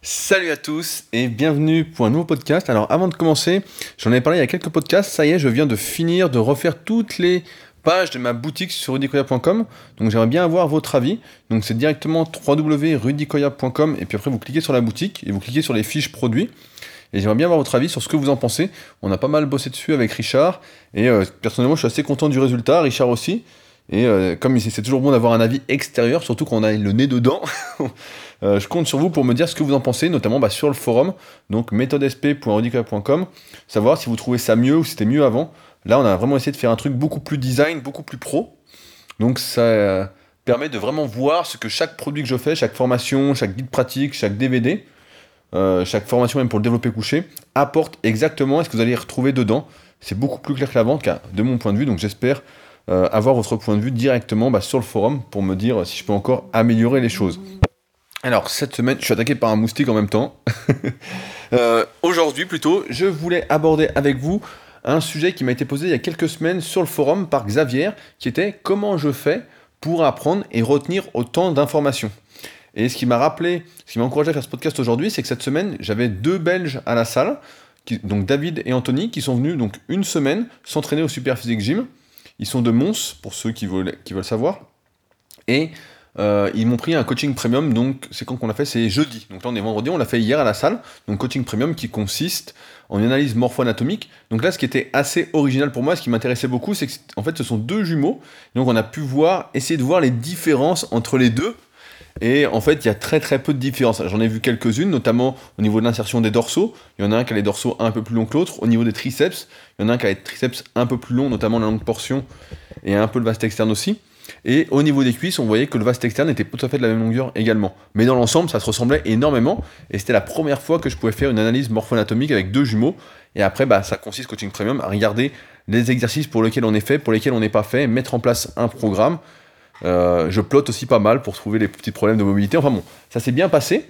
Salut à tous et bienvenue pour un nouveau podcast. Alors avant de commencer, j'en ai parlé il y a quelques podcasts, ça y est, je viens de finir de refaire toutes les pages de ma boutique sur rudicoya.com. Donc j'aimerais bien avoir votre avis. Donc c'est directement www.rudicoya.com et puis après vous cliquez sur la boutique et vous cliquez sur les fiches produits. Et j'aimerais bien avoir votre avis sur ce que vous en pensez. On a pas mal bossé dessus avec Richard et euh, personnellement je suis assez content du résultat, Richard aussi. Et euh, comme c'est toujours bon d'avoir un avis extérieur, surtout quand on a le nez dedans, je compte sur vous pour me dire ce que vous en pensez, notamment bah, sur le forum, donc méthodesp.handicap.com, savoir si vous trouvez ça mieux ou si c'était mieux avant. Là, on a vraiment essayé de faire un truc beaucoup plus design, beaucoup plus pro. Donc ça euh, permet de vraiment voir ce que chaque produit que je fais, chaque formation, chaque guide pratique, chaque DVD, chaque formation même pour le développer couché, apporte exactement ce que vous allez retrouver dedans. C'est beaucoup plus clair que l'avant, de mon point de vue, donc j'espère euh, avoir votre point de vue directement bah, sur le forum pour me dire si je peux encore améliorer les choses. Alors, cette semaine, je suis attaqué par un moustique en même temps. Euh, aujourd'hui, plutôt, je voulais aborder avec vous un sujet qui m'a été posé il y a quelques semaines sur le forum par Xavier, qui était comment je fais pour apprendre et retenir autant d'informations? Et ce qui m'a rappelé, ce qui m'a encouragé à faire ce podcast aujourd'hui, c'est que cette semaine, j'avais deux Belges à la salle, donc David et Anthony, qui sont venus donc une semaine s'entraîner au Super Physique Gym. Ils sont de Mons, pour ceux qui veulent, qui veulent savoir. Et euh, ils m'ont pris un coaching premium, donc c'est quand qu'on l'a fait C'est jeudi. Donc là on est vendredi, on l'a fait hier à la salle. Donc coaching premium qui consiste en une analyse morpho-anatomique. Donc là ce qui était assez original pour moi, ce qui m'intéressait beaucoup, c'est qu'en fait ce sont deux jumeaux. Donc on a pu voir, essayer de voir les différences entre les deux et en fait, il y a très très peu de différences. J'en ai vu quelques-unes, notamment au niveau de l'insertion des dorsaux. Il y en a un qui a les dorsaux un peu plus longs que l'autre. Au niveau des triceps, il y en a un qui a les triceps un peu plus longs, notamment la longue portion, et un peu le vaste externe aussi. Et au niveau des cuisses, on voyait que le vaste externe était tout à fait de la même longueur également. Mais dans l'ensemble, ça se ressemblait énormément. Et c'était la première fois que je pouvais faire une analyse morpho-anatomique avec deux jumeaux. Et après, bah, ça consiste, coaching premium, à regarder les exercices pour lesquels on est fait, pour lesquels on n'est pas fait, mettre en place un programme euh, je plotte aussi pas mal pour trouver les petits problèmes de mobilité. Enfin bon, ça s'est bien passé.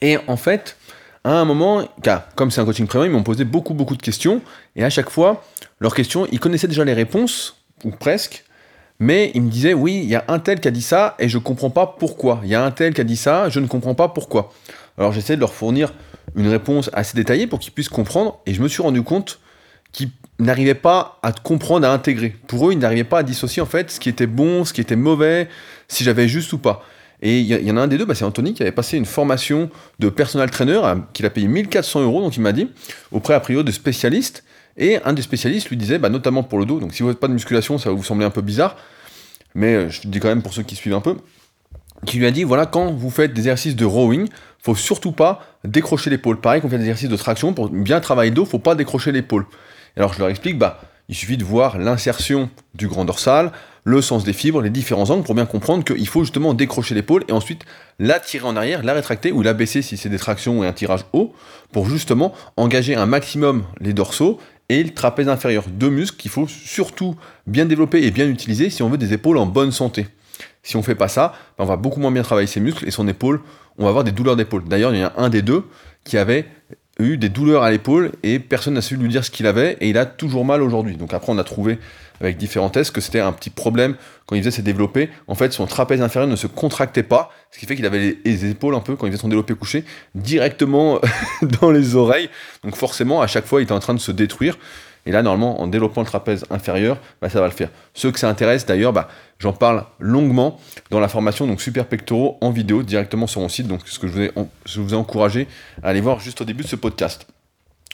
Et en fait, à un moment, comme c'est un coaching premium, ils m'ont posé beaucoup beaucoup de questions. Et à chaque fois, leurs questions, ils connaissaient déjà les réponses, ou presque. Mais ils me disaient, oui, il y a un tel qui a dit ça et je comprends pas pourquoi. Il y a un tel qui a dit ça, je ne comprends pas pourquoi. Alors j'essaie de leur fournir une réponse assez détaillée pour qu'ils puissent comprendre. Et je me suis rendu compte qu'ils n'arrivaient pas à comprendre, à intégrer. Pour eux, ils n'arrivaient pas à dissocier en fait ce qui était bon, ce qui était mauvais, si j'avais juste ou pas. Et il y, en a un des deux, bah, c'est Anthony, qui avait passé une formation de personal trainer, qu'il a payé 1400 euros, donc il m'a dit, auprès a priori de spécialistes. Et un des spécialistes lui disait, bah, notamment pour le dos, donc si vous n'avez pas de musculation, ça va vous sembler un peu bizarre, mais euh, je dis quand même pour ceux qui suivent un peu, qui lui a dit, voilà, quand vous faites des exercices de rowing, faut surtout pas décrocher l'épaule. Pareil, quand on fait des exercices de traction, pour bien travailler le dos, faut pas décrocher l'épaule. Alors je leur explique, bah, il suffit de voir l'insertion du grand dorsal, le sens des fibres, les différents angles pour bien comprendre qu'il faut justement décrocher l'épaule et ensuite la tirer en arrière, la rétracter ou la baisser si c'est des tractions et un tirage haut pour justement engager un maximum les dorsaux et le trapèze inférieur. Deux muscles qu'il faut surtout bien développer et bien utiliser si on veut des épaules en bonne santé. Si on fait pas ça, ben, on va beaucoup moins bien travailler ses muscles et son épaule, on va avoir des douleurs d'épaule. D'ailleurs, il y en a un des deux qui avait eu des douleurs à l'épaule et personne n'a su lui dire ce qu'il avait et il a toujours mal aujourd'hui. Donc après on a trouvé avec différents tests que c'était un petit problème quand il faisait ses développés. En fait son trapèze inférieur ne se contractait pas, ce qui fait qu'il avait les, épaules un peu quand il faisait son développé couché directement dans les oreilles. Donc forcément à chaque fois il était en train de se détruire. Et là, normalement, en développant le trapèze inférieur, bah, ça va le faire. Ceux que ça intéresse, d'ailleurs, bah, j'en parle longuement dans la formation donc Super Pectoraux en vidéo directement sur mon site. Donc, ce que je vous ai, je vous ai encouragé à aller voir juste au début de ce podcast.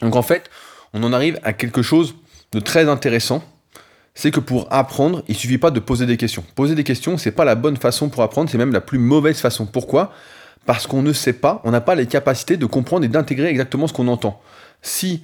Donc, en fait, on en arrive à quelque chose de très intéressant. C'est que pour apprendre, il suffit pas de poser des questions. Poser des questions, c'est pas la bonne façon pour apprendre, c'est même la plus mauvaise façon. Pourquoi? Parce qu'on ne sait pas, on n'a pas les capacités de comprendre et d'intégrer exactement ce qu'on entend. Si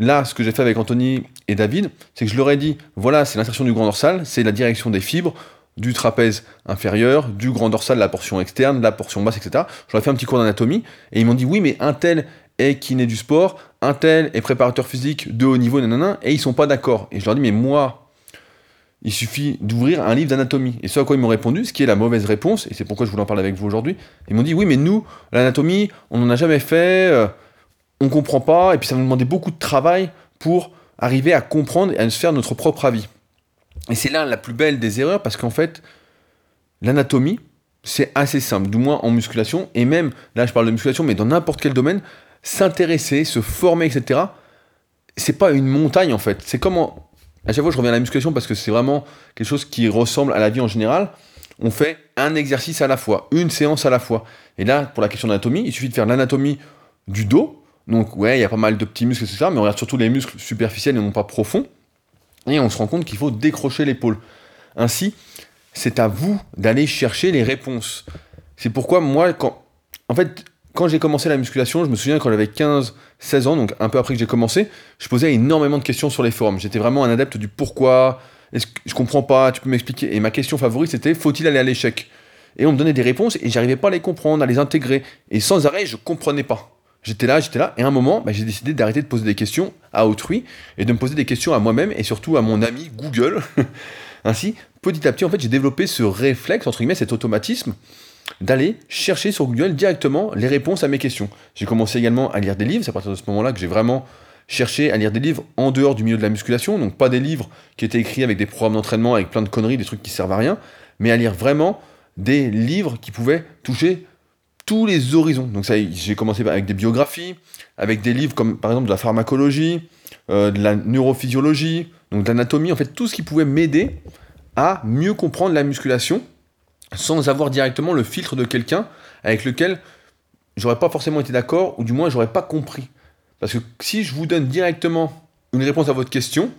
Là, ce que j'ai fait avec Anthony et David, c'est que je leur ai dit, voilà, c'est l'insertion du grand dorsal, c'est la direction des fibres, du trapèze inférieur, du grand dorsal, la portion externe, la portion basse, etc. Je ai fait un petit cours d'anatomie, et ils m'ont dit, oui, mais un tel est kiné du sport, un tel est préparateur physique de haut niveau, nanana, et ils sont pas d'accord. Et je leur dit, mais moi, il suffit d'ouvrir un livre d'anatomie. Et ce à quoi ils m'ont répondu, ce qui est la mauvaise réponse, et c'est pourquoi je voulais en parler avec vous aujourd'hui, ils m'ont dit, oui, mais nous, l'anatomie, on n'en a jamais fait, euh, on comprend pas, et puis ça nous demandait beaucoup de travail pour arriver à comprendre et à se faire notre propre avis. Et c'est là la plus belle des erreurs, parce qu'en fait, l'anatomie, c'est assez simple, du moins en musculation, et même, là je parle de musculation, mais dans n'importe quel domaine, s'intéresser, se former, etc., c'est pas une montagne en fait. C'est comment. À chaque fois, je reviens à la musculation parce que c'est vraiment quelque chose qui ressemble à la vie en général. On fait un exercice à la fois, une séance à la fois. Et là, pour la question d'anatomie, il suffit de faire l'anatomie du dos. Donc, ouais, il y a pas mal de petits muscles, etc. Mais on regarde surtout les muscles superficiels et non pas profonds. Et on se rend compte qu'il faut décrocher l'épaule. Ainsi, c'est à vous d'aller chercher les réponses. C'est pourquoi moi, quand, en fait, quand j'ai commencé la musculation, je me souviens quand j'avais 15, 16 ans, donc un peu après que j'ai commencé, je posais énormément de questions sur les forums. J'étais vraiment un adepte du pourquoi, est-ce que je comprends pas, tu peux m'expliquer. Et ma question favorite c'était faut-il aller à l'échec? Et on me donnait des réponses et j'arrivais pas à les comprendre, à les intégrer. Et sans arrêt, je comprenais pas. J'étais là, j'étais là, et à un moment, bah, j'ai décidé d'arrêter de poser des questions à autrui et de me poser des questions à moi-même et surtout à mon ami Google. Ainsi, petit à petit, en fait, j'ai développé ce réflexe, entre guillemets, cet automatisme d'aller chercher sur Google directement les réponses à mes questions. J'ai commencé également à lire des livres, c'est à partir de ce moment-là que j'ai vraiment cherché à lire des livres en dehors du milieu de la musculation, donc pas des livres qui étaient écrits avec des programmes d'entraînement, avec plein de conneries, des trucs qui servent à rien, mais à lire vraiment des livres qui pouvaient toucher tous les horizons. Donc ça, j'ai commencé avec des biographies, avec des livres comme par exemple de la pharmacologie, euh, de la neurophysiologie, donc de l'anatomie, en fait tout ce qui pouvait m'aider à mieux comprendre la musculation sans avoir directement le filtre de quelqu'un avec lequel j'aurais pas forcément été d'accord, ou du moins j'aurais pas compris. Parce que si je vous donne directement une réponse à votre question,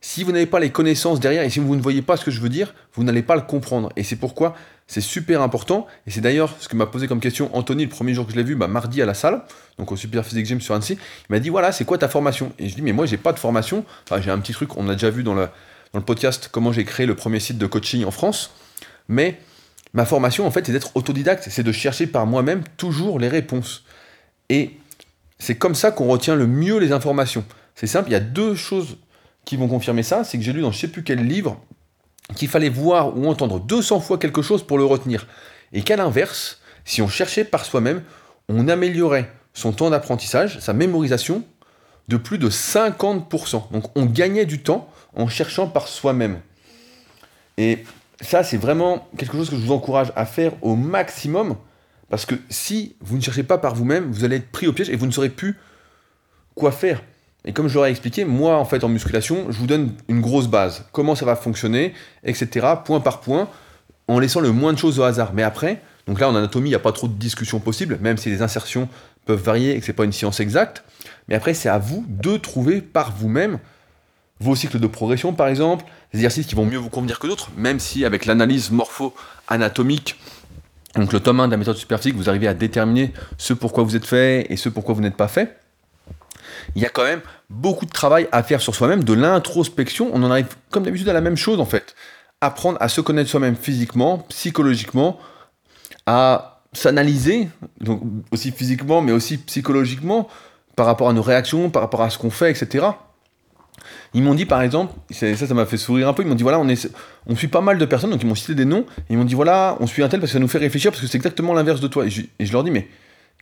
si vous n'avez pas les connaissances derrière et si vous ne voyez pas ce que je veux dire, vous n'allez pas le comprendre. Et c'est pourquoi c'est super important. Et c'est d'ailleurs ce que m'a posé comme question Anthony le premier jour que je l'ai vu, bah, mardi à la salle, donc au Super Physique Gym sur Annecy. Il m'a dit voilà, c'est quoi ta formation? Et je dis mais moi j'ai pas de formation. Enfin, j'ai un petit truc, on a déjà vu dans le, dans le podcast comment j'ai créé le premier site de coaching en France. Mais Ma formation, en fait, c'est d'être autodidacte, c'est de chercher par moi-même toujours les réponses. Et c'est comme ça qu'on retient le mieux les informations. C'est simple, il y a deux choses qui vont confirmer ça. C'est que j'ai lu dans je sais plus quel livre qu'il fallait voir ou entendre 200 fois quelque chose pour le retenir. Et qu'à l'inverse, si on cherchait par soi-même, on améliorait son temps d'apprentissage, sa mémorisation, de plus de 50%. Donc on gagnait du temps en cherchant par soi-même. Et ça, c'est vraiment quelque chose que je vous encourage à faire au maximum. Parce que si vous ne cherchez pas par vous-même, vous allez être pris au piège et vous ne saurez plus quoi faire. Et comme je l'aurais expliqué, moi, en fait, en musculation, je vous donne une grosse base. Comment ça va fonctionner, etc. Point par point, en laissant le moins de choses au hasard. Mais après, donc là, en anatomie, il n'y a pas trop de discussion possible, même si les insertions peuvent varier et que ce n'est pas une science exacte. Mais après, c'est à vous de trouver par vous-même vos cycles de progression, par exemple, des exercices qui vont mieux vous convenir que d'autres, même si avec l'analyse morpho-anatomique, donc le tome 1 de la méthode superphysique, vous arrivez à déterminer ce pourquoi vous êtes fait et ce pourquoi vous n'êtes pas fait. Il y a quand même beaucoup de travail à faire sur soi-même, de l'introspection. On en arrive comme d'habitude à la même chose en fait. Apprendre à se connaître soi-même physiquement, psychologiquement, à s'analyser, donc aussi physiquement mais aussi psychologiquement, par rapport à nos réactions, par rapport à ce qu'on fait, etc. Ils m'ont dit par exemple, ça ça m'a fait sourire un peu, ils m'ont dit voilà, on, suit pas mal de personnes, donc ils m'ont cité des noms, et ils m'ont dit voilà, on suit un tel parce que ça nous fait réfléchir, parce que c'est exactement l'inverse de toi. Et je, leur dis mais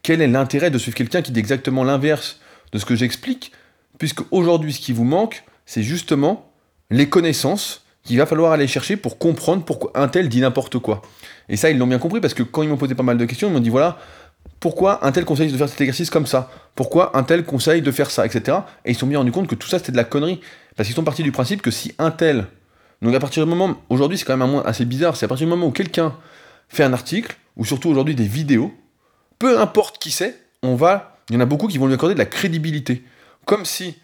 quel est l'intérêt de suivre quelqu'un qui dit exactement l'inverse de ce que j'explique, puisque aujourd'hui ce qui vous manque, c'est justement les connaissances qu'il va falloir aller chercher pour comprendre pourquoi un tel dit n'importe quoi. Et ça, ils l'ont bien compris, parce que quand ils m'ont posé pas mal de questions, ils m'ont dit voilà, pourquoi un tel conseille de faire cet exercice comme ça? Pourquoi un tel conseille de faire ça, etc. Et ils se sont bien rendus compte que tout ça c'était de la connerie. Parce qu'ils sont partis du principe que si un tel. Donc à partir du moment. Aujourd'hui c'est quand même un assez bizarre, c'est à partir du moment où quelqu'un fait un article, ou surtout aujourd'hui des vidéos, peu importe qui c'est, on va. Il y en a beaucoup qui vont lui accorder de la crédibilité. Comme si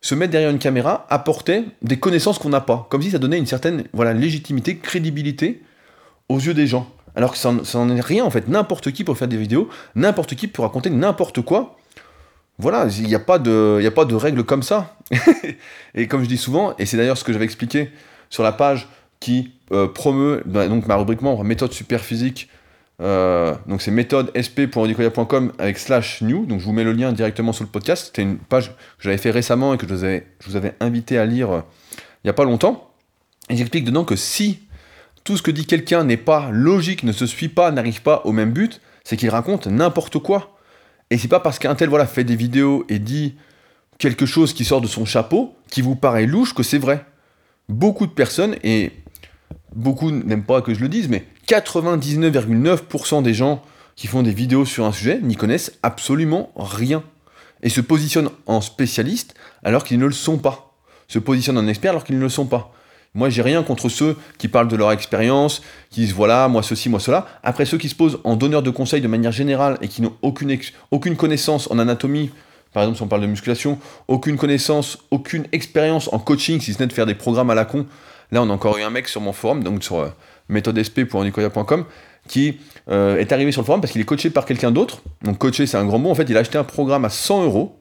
se mettre derrière une caméra apportait des connaissances qu'on n'a pas. Comme si ça donnait une certaine voilà, légitimité, crédibilité aux yeux des gens. Alors que ça n'en est rien en fait. N'importe qui peut faire des vidéos, n'importe qui peut raconter n'importe quoi. Voilà, il n'y a, pas de, a pas de règles comme ça. et comme je dis souvent, et c'est d'ailleurs ce que j'avais expliqué sur la page qui euh, promeut bah, donc ma rubrique membre méthode super physique. Euh, donc c'est méthode sp.audicoya.com avec slash new. Donc je vous mets le lien directement sur le podcast. C'était une page que j'avais fait récemment et que je vous avais, je vous avais invité à lire euh, il n'y a pas longtemps. Et j'explique dedans que si tout ce que dit quelqu'un n'est pas logique, ne se suit pas, n'arrive pas au même but, c'est qu'il raconte n'importe quoi. Et c'est pas parce qu'un tel voilà, fait des vidéos et dit quelque chose qui sort de son chapeau, qui vous paraît louche, que c'est vrai. Beaucoup de personnes, et beaucoup n'aiment pas que je le dise, mais 99,9% des gens qui font des vidéos sur un sujet n'y connaissent absolument rien et se positionnent en spécialistes alors qu'ils ne le sont pas. Se positionnent en experts alors qu'ils ne le sont pas. Moi, j'ai rien contre ceux qui parlent de leur expérience, qui disent voilà, moi ceci, moi cela. Après, ceux qui se posent en donneurs de conseils de manière générale et qui n'ont aucune, aucune connaissance en anatomie, par exemple, si on parle de musculation, aucune connaissance, aucune expérience en coaching, si ce n'est de faire des programmes à la con. Là, on a encore eu un mec sur mon forum, donc sur euh, qui euh, est arrivé sur le forum parce qu'il est coaché par quelqu'un d'autre. Donc, coaché, c'est un grand mot. En fait, il a acheté un programme à 100 euros,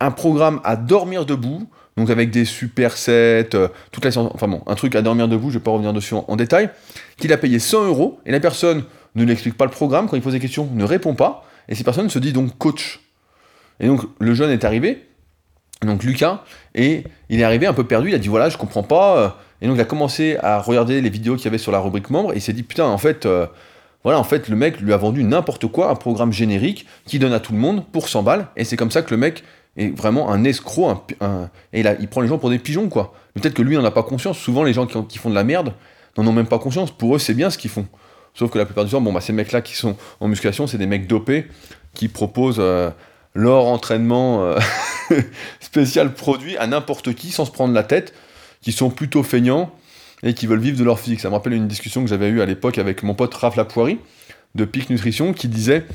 un programme à dormir debout, donc avec des supersets, euh, toute la science, enfin bon, un truc à dormir debout, je vais pas revenir dessus en, détail, qu'il a payé 100 euros, et la personne ne lui explique pas le programme, quand il pose des questions, ne répond pas, et cette personne se dit donc coach. Et donc le jeune est arrivé, donc Lucas, et il est arrivé un peu perdu, il a dit voilà, je comprends pas, euh, et donc il a commencé à regarder les vidéos qu'il y avait sur la rubrique membre, et il s'est dit putain, en fait, euh, voilà, en fait, le mec lui a vendu n'importe quoi, un programme générique qui donne à tout le monde pour 100 balles, et c'est comme ça que le mec est vraiment un escroc, et il, prend les gens pour des pigeons, quoi. Peut-être que lui n'en a pas conscience. Souvent, les gens qui, font de la merde n'en ont même pas conscience. Pour eux, c'est bien ce qu'ils font. Sauf que la plupart du temps, bon, bah, ces mecs-là qui sont en musculation, c'est des mecs dopés qui proposent euh, leur entraînement euh, spécial produit à n'importe qui sans se prendre la tête, qui sont plutôt feignants et qui veulent vivre de leur physique. Ça me rappelle une discussion que j'avais eue à l'époque avec mon pote Raph Lapoirie de Peak Nutrition qui disait,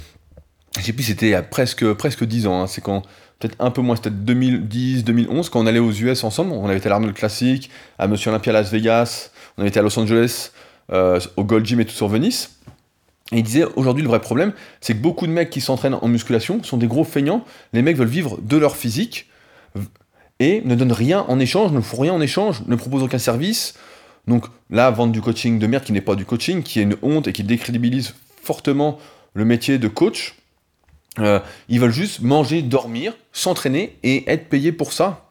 je sais plus, c'était il y a presque, presque 10 ans, hein, c'est quand peut-être un peu moins, c'était 2010, 2011, quand on allait aux US ensemble. On avait été à l'Arnold Classic, à Monsieur Olympia Las Vegas, on avait été à Los Angeles, euh, au Gold Gym et tout sur Venice. Et il disait aujourd'hui le vrai problème, c'est que beaucoup de mecs qui s'entraînent en musculation sont des gros feignants. Les mecs veulent vivre de leur physique et ne donnent rien en échange, ne font rien en échange, ne proposent aucun service. Donc là, vendre du coaching de merde qui n'est pas du coaching, qui est une honte et qui décrédibilise fortement le métier de coach. Euh, ils veulent juste manger, dormir, s'entraîner et être payés pour ça.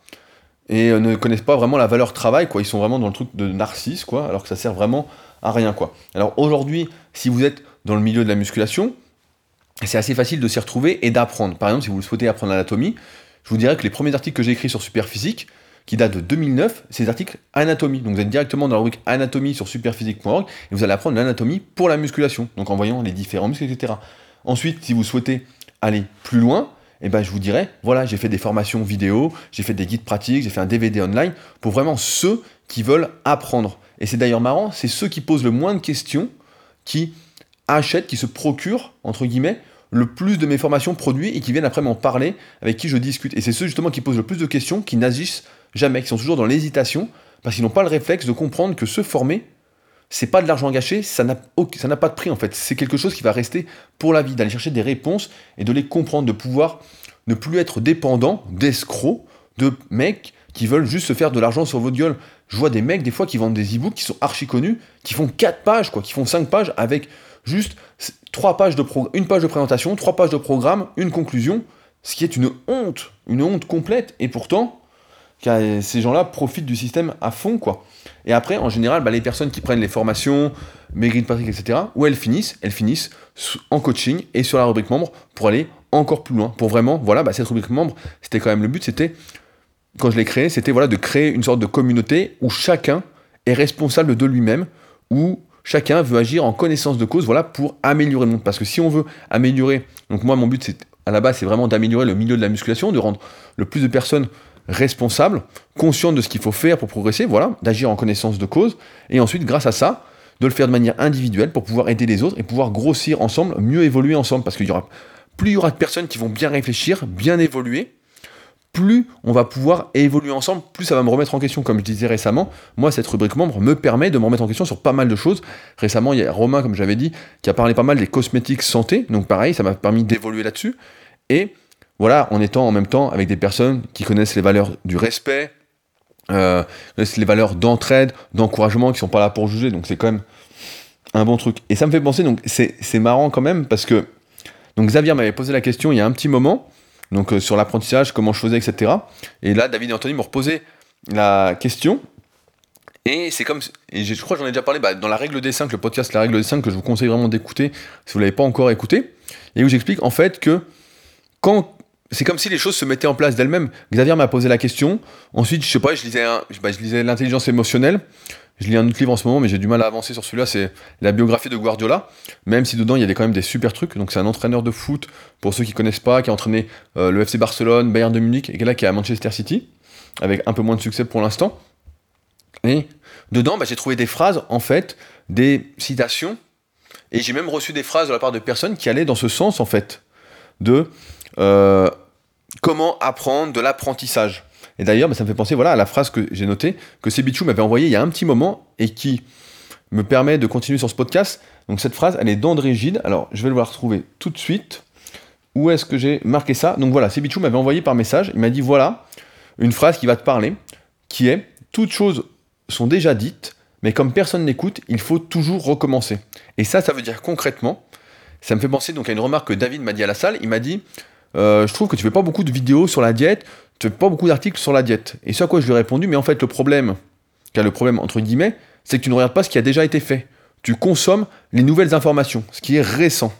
Et euh, ne connaissent pas vraiment la valeur travail, quoi. Ils sont vraiment dans le truc de narcisse, quoi, alors que ça sert vraiment à rien, quoi. Alors aujourd'hui, si vous êtes dans le milieu de la musculation, c'est assez facile de s'y retrouver et d'apprendre. Par exemple, si vous souhaitez apprendre l'anatomie, je vous dirais que les premiers articles que j'ai écrits sur Superphysique, qui datent de 2009, c'est des articles anatomie. Donc vous êtes directement dans la rubrique anatomie sur superphysique.org et vous allez apprendre l'anatomie pour la musculation, donc en voyant les différents muscles, etc. Ensuite, si vous souhaitez aller plus loin, eh ben, je vous dirais, voilà, j'ai fait des formations vidéo, j'ai fait des guides pratiques, j'ai fait un DVD online pour vraiment ceux qui veulent apprendre. Et c'est d'ailleurs marrant, c'est ceux qui posent le moins de questions qui achètent, qui se procurent, entre guillemets, le plus de mes formations produits et qui viennent après m'en parler, avec qui je discute. Et c'est ceux justement qui posent le plus de questions, qui n'agissent jamais, qui sont toujours dans l'hésitation, parce qu'ils n'ont pas le réflexe de comprendre que se former, c'est pas de l'argent gâché, ça n'a, pas de prix en fait. C'est quelque chose qui va rester pour la vie, d'aller chercher des réponses et de les comprendre, de pouvoir ne plus être dépendant d'escrocs, de mecs qui veulent juste se faire de l'argent sur votre gueule. Je vois des mecs des fois qui vendent des e-books qui sont archi connus, qui font 4 pages, quoi, qui font 5 pages avec juste 3 pages de une page de présentation, 3 pages de programme, une conclusion, ce qui est une honte, une honte complète. Et pourtant, ces gens-là profitent du système à fond, quoi. Et après, en général, bah, les personnes qui prennent les formations, Megreen Patrick, etc., où elles finissent, elles finissent en coaching et sur la rubrique membre pour aller encore plus loin. Pour vraiment, voilà, bah, cette rubrique membre, c'était quand même le but, c'était, quand je l'ai créé, c'était voilà, de créer une sorte de communauté où chacun est responsable de lui-même, où chacun veut agir en connaissance de cause, voilà, pour améliorer le monde. Parce que si on veut améliorer, donc moi, mon but, c'est, à la base, c'est vraiment d'améliorer le milieu de la musculation, de rendre le plus de personnes responsable, conscient de ce qu'il faut faire pour progresser, voilà, d'agir en connaissance de cause, et ensuite, grâce à ça, de le faire de manière individuelle pour pouvoir aider les autres et pouvoir grossir ensemble, mieux évoluer ensemble, parce qu'il y aura plus il y aura de personnes qui vont bien réfléchir, bien évoluer, plus on va pouvoir évoluer ensemble, plus ça va me remettre en question. Comme je disais récemment, moi, cette rubrique membre me permet de me remettre en question sur pas mal de choses. Récemment, il y a Romain, comme j'avais dit, qui a parlé pas mal des cosmétiques santé. Donc pareil, ça m'a permis d'évoluer là-dessus. Et voilà, en étant en même temps avec des personnes qui connaissent les valeurs du respect, euh, les valeurs d'entraide, d'encouragement, qui sont pas là pour juger, donc c'est quand même un bon truc. Et ça me fait penser, donc c'est marrant quand même, parce que donc Xavier m'avait posé la question il y a un petit moment, donc euh, sur l'apprentissage, comment je faisais, etc. Et là, David et Anthony m'ont reposé la question, et c'est comme, et je crois que j'en ai déjà parlé bah, dans la règle des 5, le podcast La règle des 5, que je vous conseille vraiment d'écouter si vous ne l'avez pas encore écouté, et où j'explique en fait que quand c'est comme si les choses se mettaient en place d'elles-mêmes. Xavier m'a posé la question. Ensuite, je sais pas, je lisais, bah, je lisais l'intelligence émotionnelle. Je lis un autre livre en ce moment, mais j'ai du mal à avancer sur celui-là. C'est la biographie de Guardiola. Même si dedans, il y a quand même des super trucs. Donc, c'est un entraîneur de foot, pour ceux qui connaissent pas, qui a entraîné euh, le FC Barcelone, Bayern de Munich, et là qui est à Manchester City, avec un peu moins de succès pour l'instant. Et dedans, bah, j'ai trouvé des phrases, en fait, des citations. Et j'ai même reçu des phrases de la part de personnes qui allaient dans ce sens, en fait, de euh, comment apprendre de l'apprentissage. Et d'ailleurs, bah, ça me fait penser voilà, à la phrase que j'ai notée, que Sebichou m'avait envoyée il y a un petit moment et qui me permet de continuer sur ce podcast. Donc cette phrase, elle est d'André Gide. Alors, je vais voir retrouver tout de suite. Où est-ce que j'ai marqué ça? Donc voilà, Sebichou m'avait envoyé par message. Il m'a dit voilà, une phrase qui va te parler, qui est Toutes choses sont déjà dites, mais comme personne n'écoute, il faut toujours recommencer. Et ça, ça veut dire concrètement, ça me fait penser donc à une remarque que David m'a dit à la salle. Il m'a dit euh, je trouve que tu fais pas beaucoup de vidéos sur la diète, tu fais pas beaucoup d'articles sur la diète. Et ce à quoi je lui ai répondu, mais en fait, le problème, car le problème entre guillemets, c'est que tu ne regardes pas ce qui a déjà été fait. Tu consommes les nouvelles informations, ce qui est récent.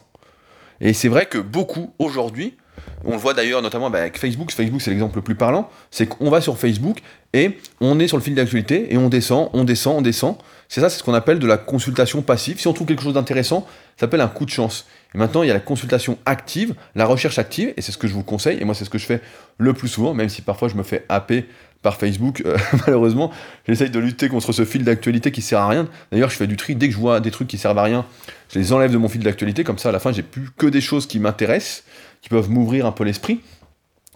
Et c'est vrai que beaucoup aujourd'hui, on le voit d'ailleurs notamment bah, avec Facebook, Facebook c'est l'exemple le plus parlant, c'est qu'on va sur Facebook et on est sur le fil d'actualité et on descend, on descend, on descend. C'est ça, c'est ce qu'on appelle de la consultation passive. Si on trouve quelque chose d'intéressant, ça s'appelle un coup de chance. Et maintenant, il y a la consultation active, la recherche active, et c'est ce que je vous conseille, et moi c'est ce que je fais le plus souvent, même si parfois je me fais happer par Facebook, euh, malheureusement, j'essaye de lutter contre ce fil d'actualité qui sert à rien. D'ailleurs, je fais du tri, dès que je vois des trucs qui servent à rien, je les enlève de mon fil d'actualité, comme ça à la fin j'ai plus que des choses qui m'intéressent, qui peuvent m'ouvrir un peu l'esprit.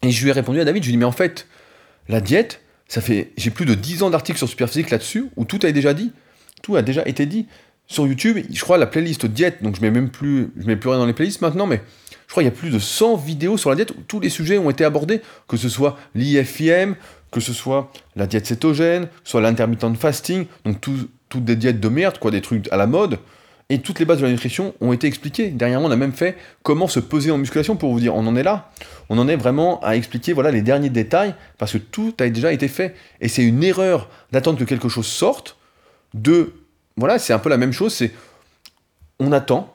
Et je lui ai répondu à David, je lui ai dit, mais en fait, la diète, ça fait, j'ai plus de 10 ans d'articles sur Superphysique là-dessus, où tout a déjà dit, tout a déjà été dit sur YouTube, je crois la playlist diète, donc je mets même plus, je mets plus rien dans les playlists maintenant, mais je crois qu'il y a plus de 100 vidéos sur la diète où tous les sujets ont été abordés, que ce soit l'IFIM, que ce soit la diète cétogène, soit l'intermittent fasting, donc toutes des diètes de merde, quoi, des trucs à la mode, et toutes les bases de la nutrition ont été expliquées. Dernièrement, on a même fait comment se peser en musculation pour vous dire, on en est là. On en est vraiment à expliquer voilà les derniers détails parce que tout a déjà été fait. Et c'est une erreur d'attendre que quelque chose sorte, de voilà, c'est un peu la même chose, c'est on attend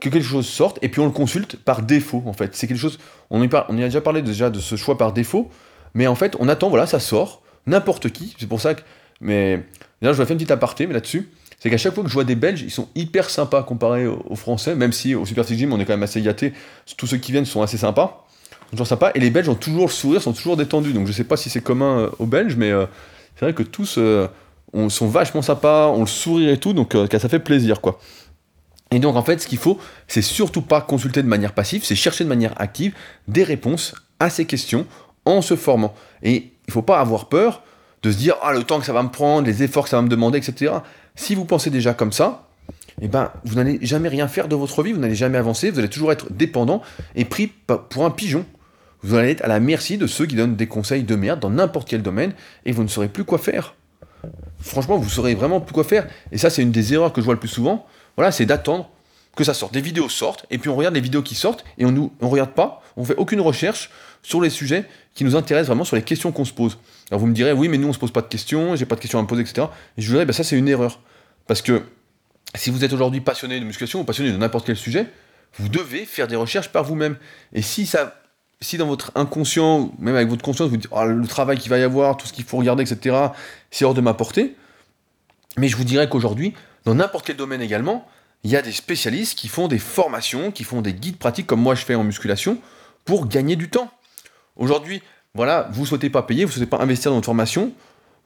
que quelque chose sorte et puis on le consulte par défaut en fait. C'est quelque chose, on y, a déjà parlé déjà de ce choix par défaut, mais en fait on attend, voilà, ça sort, n'importe qui, c'est pour ça que, mais là je vais faire une petite aparté, mais là-dessus, c'est qu'à chaque fois que je vois des Belges, ils sont hyper sympas comparés aux, Français, même si au Super Gym on est quand même assez gâtés, tous ceux qui viennent sont assez sympas, toujours sympas, et les Belges ont toujours le sourire, sont toujours détendus, donc je sais pas si c'est commun euh, aux Belges, mais euh, c'est vrai que tous... Euh, on sont vachement sympas, on le sourit et tout, donc euh, ça fait plaisir quoi. Et donc en fait, ce qu'il faut, c'est surtout pas consulter de manière passive, c'est chercher de manière active des réponses à ces questions en se formant. Et il faut pas avoir peur de se dire ah le temps que ça va me prendre, les efforts que ça va me demander, etc. Si vous pensez déjà comme ça, eh ben, vous n'allez jamais rien faire de votre vie, vous n'allez jamais avancer, vous allez toujours être dépendant et pris pour un pigeon. Vous allez être à la merci de ceux qui donnent des conseils de merde dans n'importe quel domaine et vous ne saurez plus quoi faire franchement, vous saurez vraiment plus quoi faire. Et ça, c'est une des erreurs que je vois le plus souvent. Voilà, c'est d'attendre que ça sorte. Des vidéos sortent, et puis on regarde les vidéos qui sortent, et on ne regarde pas, on fait aucune recherche sur les sujets qui nous intéressent vraiment, sur les questions qu'on se pose. Alors vous me direz, oui, mais nous, on se pose pas de questions, j'ai pas de questions à me poser, etc. Et je vous dirais, bah, ça, c'est une erreur. Parce que si vous êtes aujourd'hui passionné de musculation ou passionné de n'importe quel sujet, vous devez faire des recherches par vous-même. Et si ça si dans votre inconscient, même avec votre conscience, vous dites oh, le travail qu'il va y avoir, tout ce qu'il faut regarder, etc., c'est hors de ma portée. Mais je vous dirais qu'aujourd'hui, dans n'importe quel domaine également, il y a des spécialistes qui font des formations, qui font des guides pratiques, comme moi je fais en musculation, pour gagner du temps. Aujourd'hui, voilà, vous ne souhaitez pas payer, vous ne souhaitez pas investir dans votre formation,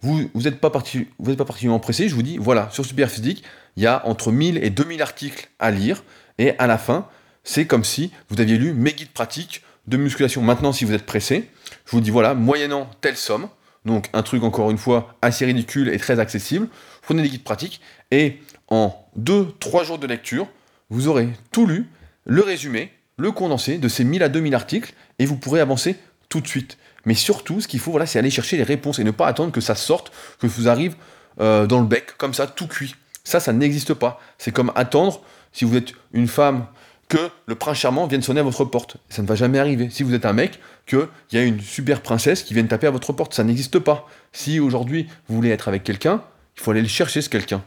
vous n'êtes pas, pas particulièrement pressé, je vous dis, voilà, sur Superphysique, il y a entre 1000 et 2000 articles à lire, et à la fin, c'est comme si vous aviez lu mes guides pratiques de musculation. Maintenant, si vous êtes pressé, je vous dis voilà, moyennant telle somme, donc un truc encore une fois assez ridicule et très accessible, prenez des guides pratiques et en 2-3 jours de lecture, vous aurez tout lu, le résumé, le condensé de ces 1000 à 2000 articles et vous pourrez avancer tout de suite. Mais surtout, ce qu'il faut, voilà, c'est aller chercher les réponses et ne pas attendre que ça sorte, que vous arrive euh, dans le bec, comme ça, tout cuit. Ça, ça n'existe pas. C'est comme attendre, si vous êtes une femme que le prince charmant vienne sonner à votre porte. Ça ne va jamais arriver. Si vous êtes un mec, qu'il y a une super princesse qui vienne taper à votre porte. Ça n'existe pas. Si aujourd'hui vous voulez être avec quelqu'un, il faut aller le chercher ce quelqu'un.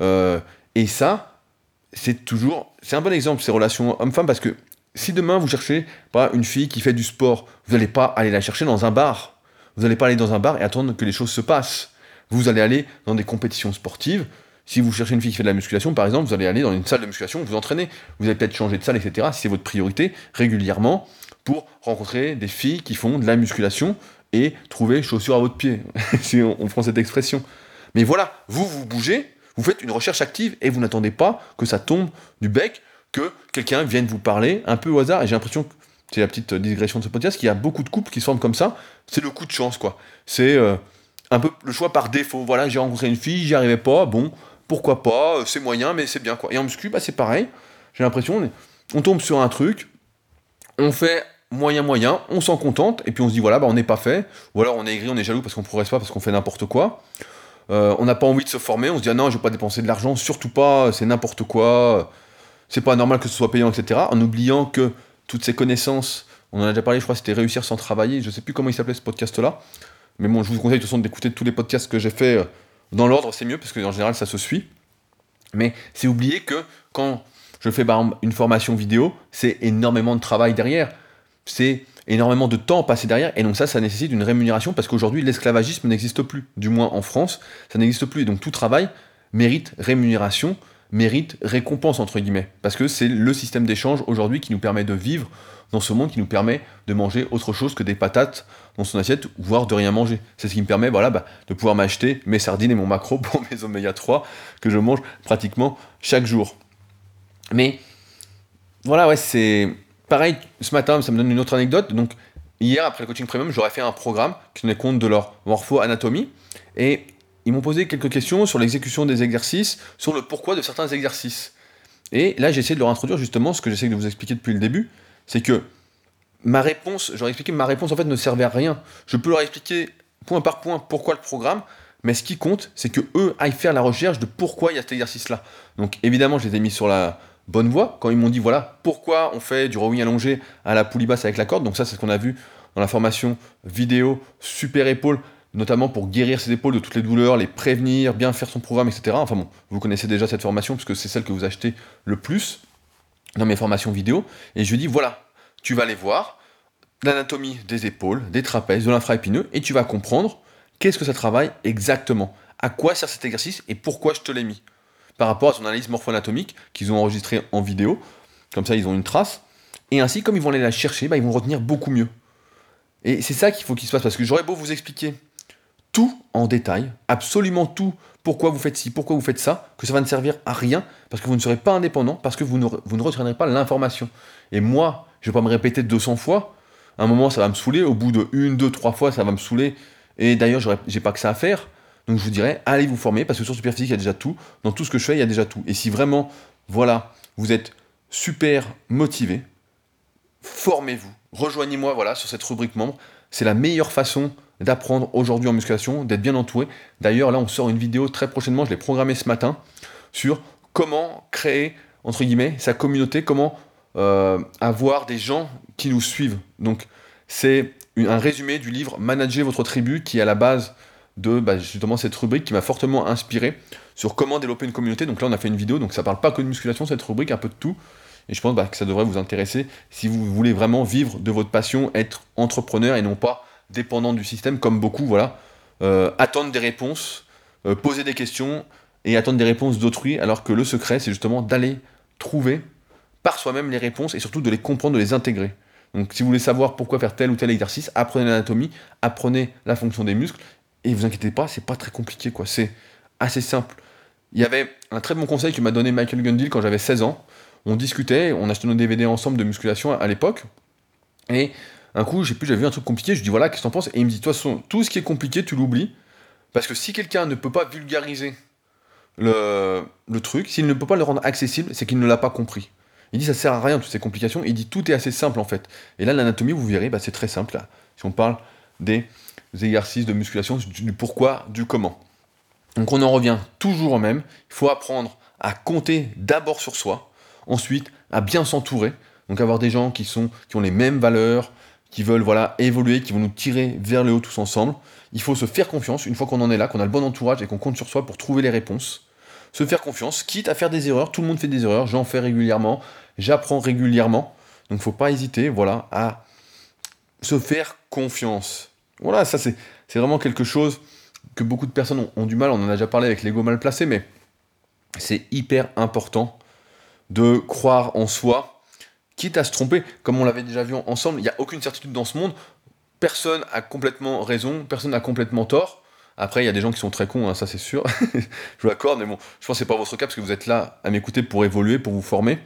Euh, et ça, c'est toujours. C'est un bon exemple, ces relations homme-femme, parce que si demain vous cherchez pas une fille qui fait du sport, vous n'allez pas aller la chercher dans un bar. Vous n'allez pas aller dans un bar et attendre que les choses se passent. Vous allez aller dans des compétitions sportives. Si vous cherchez une fille qui fait de la musculation, par exemple, vous allez aller dans une salle de musculation, vous entraîner. Vous allez peut-être changer de salle, etc. Si c'est votre priorité, régulièrement, pour rencontrer des filles qui font de la musculation et trouver chaussures à votre pied, si on prend cette expression. Mais voilà, vous, vous bougez, vous faites une recherche active et vous n'attendez pas que ça tombe du bec, que quelqu'un vienne vous parler un peu au hasard. Et j'ai l'impression que c'est la petite digression de ce podcast, qu'il y a beaucoup de couples qui se forment comme ça. C'est le coup de chance, quoi. C'est euh, un peu le choix par défaut. Voilà, j'ai rencontré une fille, j'y arrivais pas, bon, pourquoi pas, euh, c'est moyen, mais c'est bien, quoi. Et en muscu, bah, c'est pareil. J'ai l'impression, on, tombe sur un truc, on fait moyen moyen, on s'en contente, et puis on se dit voilà, bah, on n'est pas fait, ou alors on est aigri, on est jaloux parce qu'on progresse pas, parce qu'on fait n'importe quoi. Euh, on n'a pas envie de se former, on se dit ah non, je vais pas dépenser de l'argent, surtout pas, c'est n'importe quoi, c'est pas normal que ce soit payant, etc. En oubliant que toutes ces connaissances, on en a déjà parlé, je crois c'était réussir sans travailler, je sais plus comment il s'appelait ce podcast-là, mais bon, je vous conseille de toute façon d'écouter tous les podcasts que j'ai fait euh, dans l'ordre, c'est mieux, parce que en général ça se suit. Mais c'est oublier que quand je fais par exemple une formation vidéo, c'est énormément de travail derrière. C'est énormément de temps passé derrière, et donc ça, ça nécessite une rémunération, parce qu'aujourd'hui, l'esclavagisme n'existe plus, du moins en France, ça n'existe plus, et donc tout travail mérite rémunération, mérite récompense, entre guillemets, parce que c'est le système d'échange aujourd'hui qui nous permet de vivre dans ce monde, qui nous permet de manger autre chose que des patates dans son assiette, voire de rien manger. C'est ce qui me permet voilà, bah, de pouvoir m'acheter mes sardines et mon macro pour mes oméga 3, que je mange pratiquement chaque jour. Mais voilà, ouais, c'est pareil, ce matin, ça me donne une autre anecdote. Donc, hier, après le coaching premium, j'aurais fait un programme qui tenait compte de leur morpho-anatomie. Et ils m'ont posé quelques questions sur l'exécution des exercices, sur le pourquoi de certains exercices. Et là, j'ai essayé de leur introduire justement ce que j'essaie de vous expliquer depuis le début. C'est que ma réponse, j'aurais expliqué ma réponse en fait ne servait à rien. Je peux leur expliquer point par point pourquoi le programme, mais ce qui compte, c'est que eux aillent faire la recherche de pourquoi il y a cet exercice-là. Donc évidemment, je les ai mis sur la, bonne voie quand ils m'ont dit voilà pourquoi on fait du rowing allongé à la poulie basse avec la corde. Donc ça c'est ce qu'on a vu dans la formation vidéo super épaule, notamment pour guérir ses épaules de toutes les douleurs, les prévenir, bien faire son programme, etc. Enfin bon, vous connaissez déjà cette formation puisque c'est celle que vous achetez le plus dans mes formations vidéo. Et je lui dis voilà, tu vas aller voir l'anatomie des épaules, des trapèzes, de l'infraépineux, et tu vas comprendre qu'est-ce que ça travaille exactement, à quoi sert cet exercice et pourquoi je te l'ai mis par rapport à son analyse morpho-anatomique qu'ils ont enregistrée en vidéo. Comme ça, ils ont une trace. Et ainsi, comme ils vont aller la chercher, bah, ils vont retenir beaucoup mieux. Et c'est ça qu'il faut qu'il se passe, parce que j'aurais beau vous expliquer tout en détail, absolument tout, pourquoi vous faites ci, pourquoi vous faites ça, que ça va ne servir à rien, parce que vous ne serez pas indépendant, parce que vous ne, retiendrez pas l'information. Et moi, je ne vais pas me répéter 200 fois, à un moment ça va me saouler, au bout de une, deux, trois fois ça va me saouler, et d'ailleurs j'ai pas que ça à faire, donc je vous dirais, allez vous former, parce que sur Superphysique, il y a déjà tout. Dans tout ce que je fais, il y a déjà tout. Et si vraiment, voilà, vous êtes super motivé, formez-vous. Rejoignez-moi voilà, sur cette rubrique membre. C'est la meilleure façon d'apprendre aujourd'hui en musculation, d'être bien entouré. D'ailleurs, là, on sort une vidéo très prochainement, je l'ai programmée ce matin, sur comment créer, entre guillemets, sa communauté, comment euh, avoir des gens qui nous suivent. Donc, c'est un résumé du livre Manager votre tribu, qui est à la base de bah, justement cette rubrique qui m'a fortement inspiré sur comment développer une communauté. Donc là, on a fait une vidéo, donc ça parle pas que de musculation, cette rubrique, un peu de tout. Et je pense bah, que ça devrait vous intéresser si vous voulez vraiment vivre de votre passion, être entrepreneur et non pas dépendant du système comme beaucoup, voilà. Euh, attendre des réponses, euh, poser des questions et attendre des réponses d'autrui, alors que le secret, c'est justement d'aller trouver par soi-même les réponses et surtout de les comprendre, de les intégrer. Donc si vous voulez savoir pourquoi faire tel ou tel exercice, apprenez l'anatomie, apprenez la fonction des muscles et vous inquiétez pas, c'est pas très compliqué, quoi. C'est assez simple. Il y avait un très bon conseil que m'a donné Michael Gundil quand j'avais 16 ans. On discutait, on achetait nos DVD ensemble de musculation à, l'époque. Et un coup, j'ai j'avais vu un truc compliqué, je lui dis voilà, qu'est-ce que t'en penses? Et il me dit, de toute façon, tout ce qui est compliqué, tu l'oublies. Parce que si quelqu'un ne peut pas vulgariser le, le truc, s'il ne peut pas le rendre accessible, c'est qu'il ne l'a pas compris. Il dit ça sert à rien toutes ces complications. Il dit tout est assez simple en fait. Et là l'anatomie vous verrez bah, c'est très simple là. Si on parle des exercices de musculation, du pourquoi, du comment. Donc on en revient toujours au même. Il faut apprendre à compter d'abord sur soi, ensuite à bien s'entourer, donc avoir des gens qui, sont, qui ont les mêmes valeurs, qui veulent voilà, évoluer, qui vont nous tirer vers le haut tous ensemble. Il faut se faire confiance, une fois qu'on en est là, qu'on a le bon entourage et qu'on compte sur soi pour trouver les réponses. Se faire confiance, quitte à faire des erreurs, tout le monde fait des erreurs, j'en fais régulièrement, j'apprends régulièrement. Donc faut pas hésiter, voilà, à se faire confiance. Voilà, ça c'est vraiment quelque chose que beaucoup de personnes ont, du mal, on en a déjà parlé avec l'ego mal placé, mais c'est hyper important de croire en soi, quitte à se tromper, comme on l'avait déjà vu ensemble, il n'y a aucune certitude dans ce monde, personne a complètement raison, personne a complètement tort. Après, il y a des gens qui sont très cons, hein, ça c'est sûr, je l'accorde, mais bon, je pense que c'est pas votre cas parce que vous êtes là à m'écouter pour évoluer, pour vous former,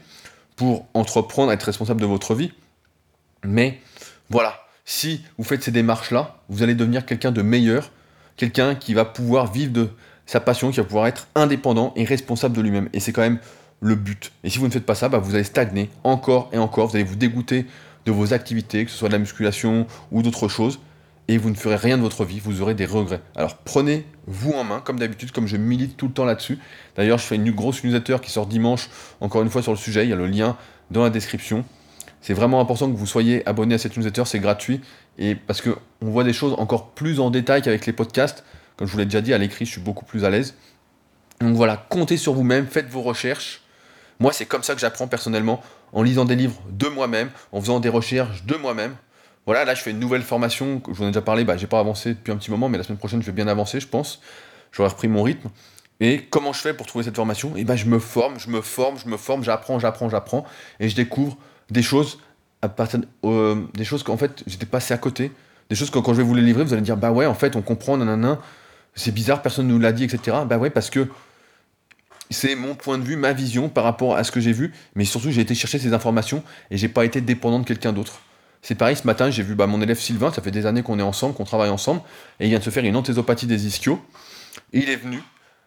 pour entreprendre, être responsable de votre vie. Mais voilà, si vous faites ces démarches-là, vous allez devenir quelqu'un de meilleur, quelqu'un qui va pouvoir vivre de sa passion, qui va pouvoir être indépendant et responsable de lui-même. Et c'est quand même le but. Et si vous ne faites pas ça, bah, vous allez stagner encore et encore, vous allez vous dégoûter de vos activités, que ce soit de la musculation ou d'autres choses, et vous ne ferez rien de votre vie, vous aurez des regrets. Alors prenez-vous en main, comme d'habitude, comme je milite tout le temps là-dessus. D'ailleurs, je fais une grosse newsletter qui sort dimanche, encore une fois sur le sujet, il y a le lien dans la description. C'est vraiment important que vous soyez abonné à cette newsletter, c'est gratuit, et parce qu'on voit des choses encore plus en détail qu'avec les podcasts. Comme je vous l'ai déjà dit, à l'écrit, je suis beaucoup plus à l'aise. Donc voilà, comptez sur vous-même, faites vos recherches. Moi, c'est comme ça que j'apprends personnellement, en lisant des livres de moi-même, en faisant des recherches de moi-même. Voilà, là, je fais une nouvelle formation, je vous en ai déjà parlé, bah, j'ai pas avancé depuis un petit moment, mais la semaine prochaine, je vais bien avancer, je pense. J'aurai repris mon rythme. Et comment je fais pour trouver cette formation? Eh ben, je me forme, je me forme, je me forme, j'apprends, j'apprends, j'apprends, et je découvre des choses à partir euh, des choses qu'en fait j'étais passé à côté, des choses que quand je vais vous les livrer, vous allez dire bah ouais, en fait, on comprend, nanana, c'est bizarre, personne ne nous l'a dit, etc. Bah ouais, parce que c'est mon point de vue, ma vision par rapport à ce que j'ai vu, mais surtout j'ai été chercher ces informations et j'ai pas été dépendant de quelqu'un d'autre. C'est pareil, ce matin, j'ai vu bah, mon élève Sylvain, ça fait des années qu'on est ensemble, qu'on travaille ensemble, et il vient de se faire une anthésopathie des ischios. il est venu,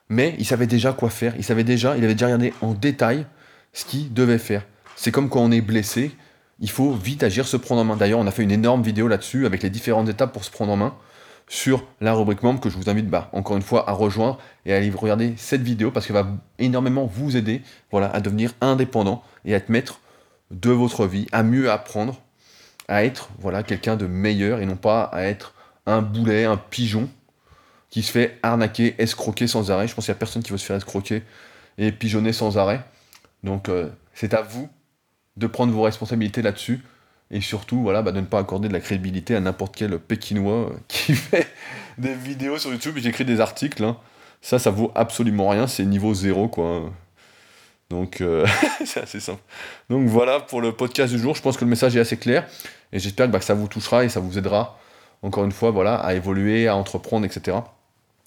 mais il savait déjà quoi faire, il savait déjà, il avait déjà regardé en détail ce qu'il devait faire. C'est comme quand on est blessé, il faut vite agir, se prendre en main. D'ailleurs, on a fait une énorme vidéo là-dessus avec les différentes étapes pour se prendre en main sur la rubrique membre que je vous invite bah, encore une fois à rejoindre et à aller regarder cette vidéo parce qu'elle va énormément vous aider voilà, à devenir indépendant et à être maître de votre vie, à mieux apprendre, à être voilà, quelqu'un de meilleur et non pas à être un boulet, un pigeon qui se fait arnaquer, escroquer sans arrêt. Je pense qu'il n'y a personne qui veut se faire escroquer et pigeonner sans arrêt. Donc euh, c'est à vous de prendre vos responsabilités là-dessus et surtout voilà, bah, de ne pas accorder de la crédibilité à n'importe quel Pékinois euh, qui fait des vidéos sur YouTube et j'écris des articles. Hein. Ça, ça vaut absolument rien, c'est niveau zéro quoi. Donc euh, c'est assez simple. Donc voilà pour le podcast du jour, je pense que le message est assez clair et j'espère que, bah, ça vous touchera et ça vous aidera encore une fois voilà, à évoluer, à entreprendre, etc.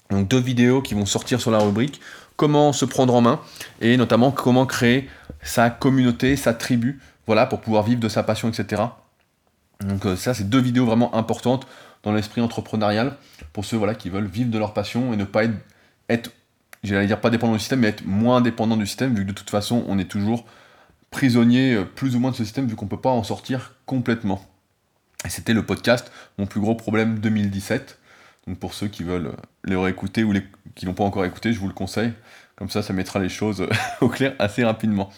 Donc deux vidéos qui vont sortir sur la rubrique comment se prendre en main et notamment comment créer sa communauté, sa tribu, voilà, pour pouvoir vivre de sa passion, etc. Donc euh, ça, c'est deux vidéos vraiment importantes dans l'esprit entrepreneurial pour ceux voilà, qui veulent vivre de leur passion et ne pas être, être j'allais dire pas dépendant du système, mais être moins dépendant du système, vu que de toute façon, on est toujours prisonnier euh, plus ou moins de ce système, vu qu'on ne peut pas en sortir complètement. Et c'était le podcast Mon plus gros problème 2017. Donc pour ceux qui veulent le réécouter ou les, qui l'ont pas encore écouté, je vous le conseille. Comme ça, ça mettra les choses au clair assez rapidement.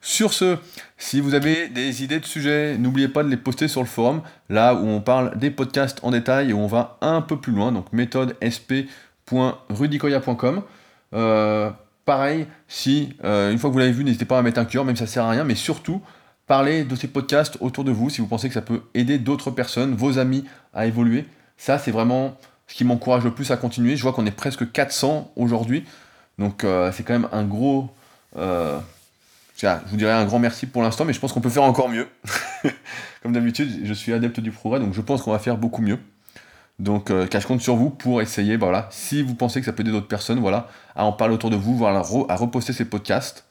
Sur ce, si vous avez des idées de sujets, n'oubliez pas de les poster sur le forum, là où on parle des podcasts en détail et où on va un peu plus loin, donc méthode sp.rudicoya.com. Euh, pareil, si euh, une fois que vous l'avez vu, n'hésitez pas à mettre un cœur, même si ça sert à rien, mais surtout, parlez de ces podcasts autour de vous si vous pensez que ça peut aider d'autres personnes, vos amis à évoluer. Ça, c'est vraiment ce qui m'encourage le plus à continuer. Je vois qu'on est presque 400 aujourd'hui. Donc euh, c'est quand même un gros... Euh, je vous dirais un grand merci pour l'instant, mais je pense qu'on peut faire encore mieux. Comme d'habitude, je suis adepte du progrès, donc je pense qu'on va faire beaucoup mieux. Donc euh, je compte sur vous pour essayer, bah, voilà, si vous pensez que ça peut aider d'autres personnes, voilà, à en parler autour de vous, voilà, à reposter ces podcasts.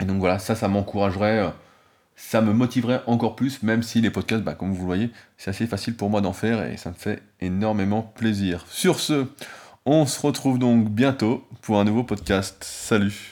Et donc voilà, ça, ça m'encouragerait ça me motiverait encore plus, même si les podcasts, bah, comme vous le voyez, c'est assez facile pour moi d'en faire et ça me fait énormément plaisir. Sur ce, on se retrouve donc bientôt pour un nouveau podcast. Salut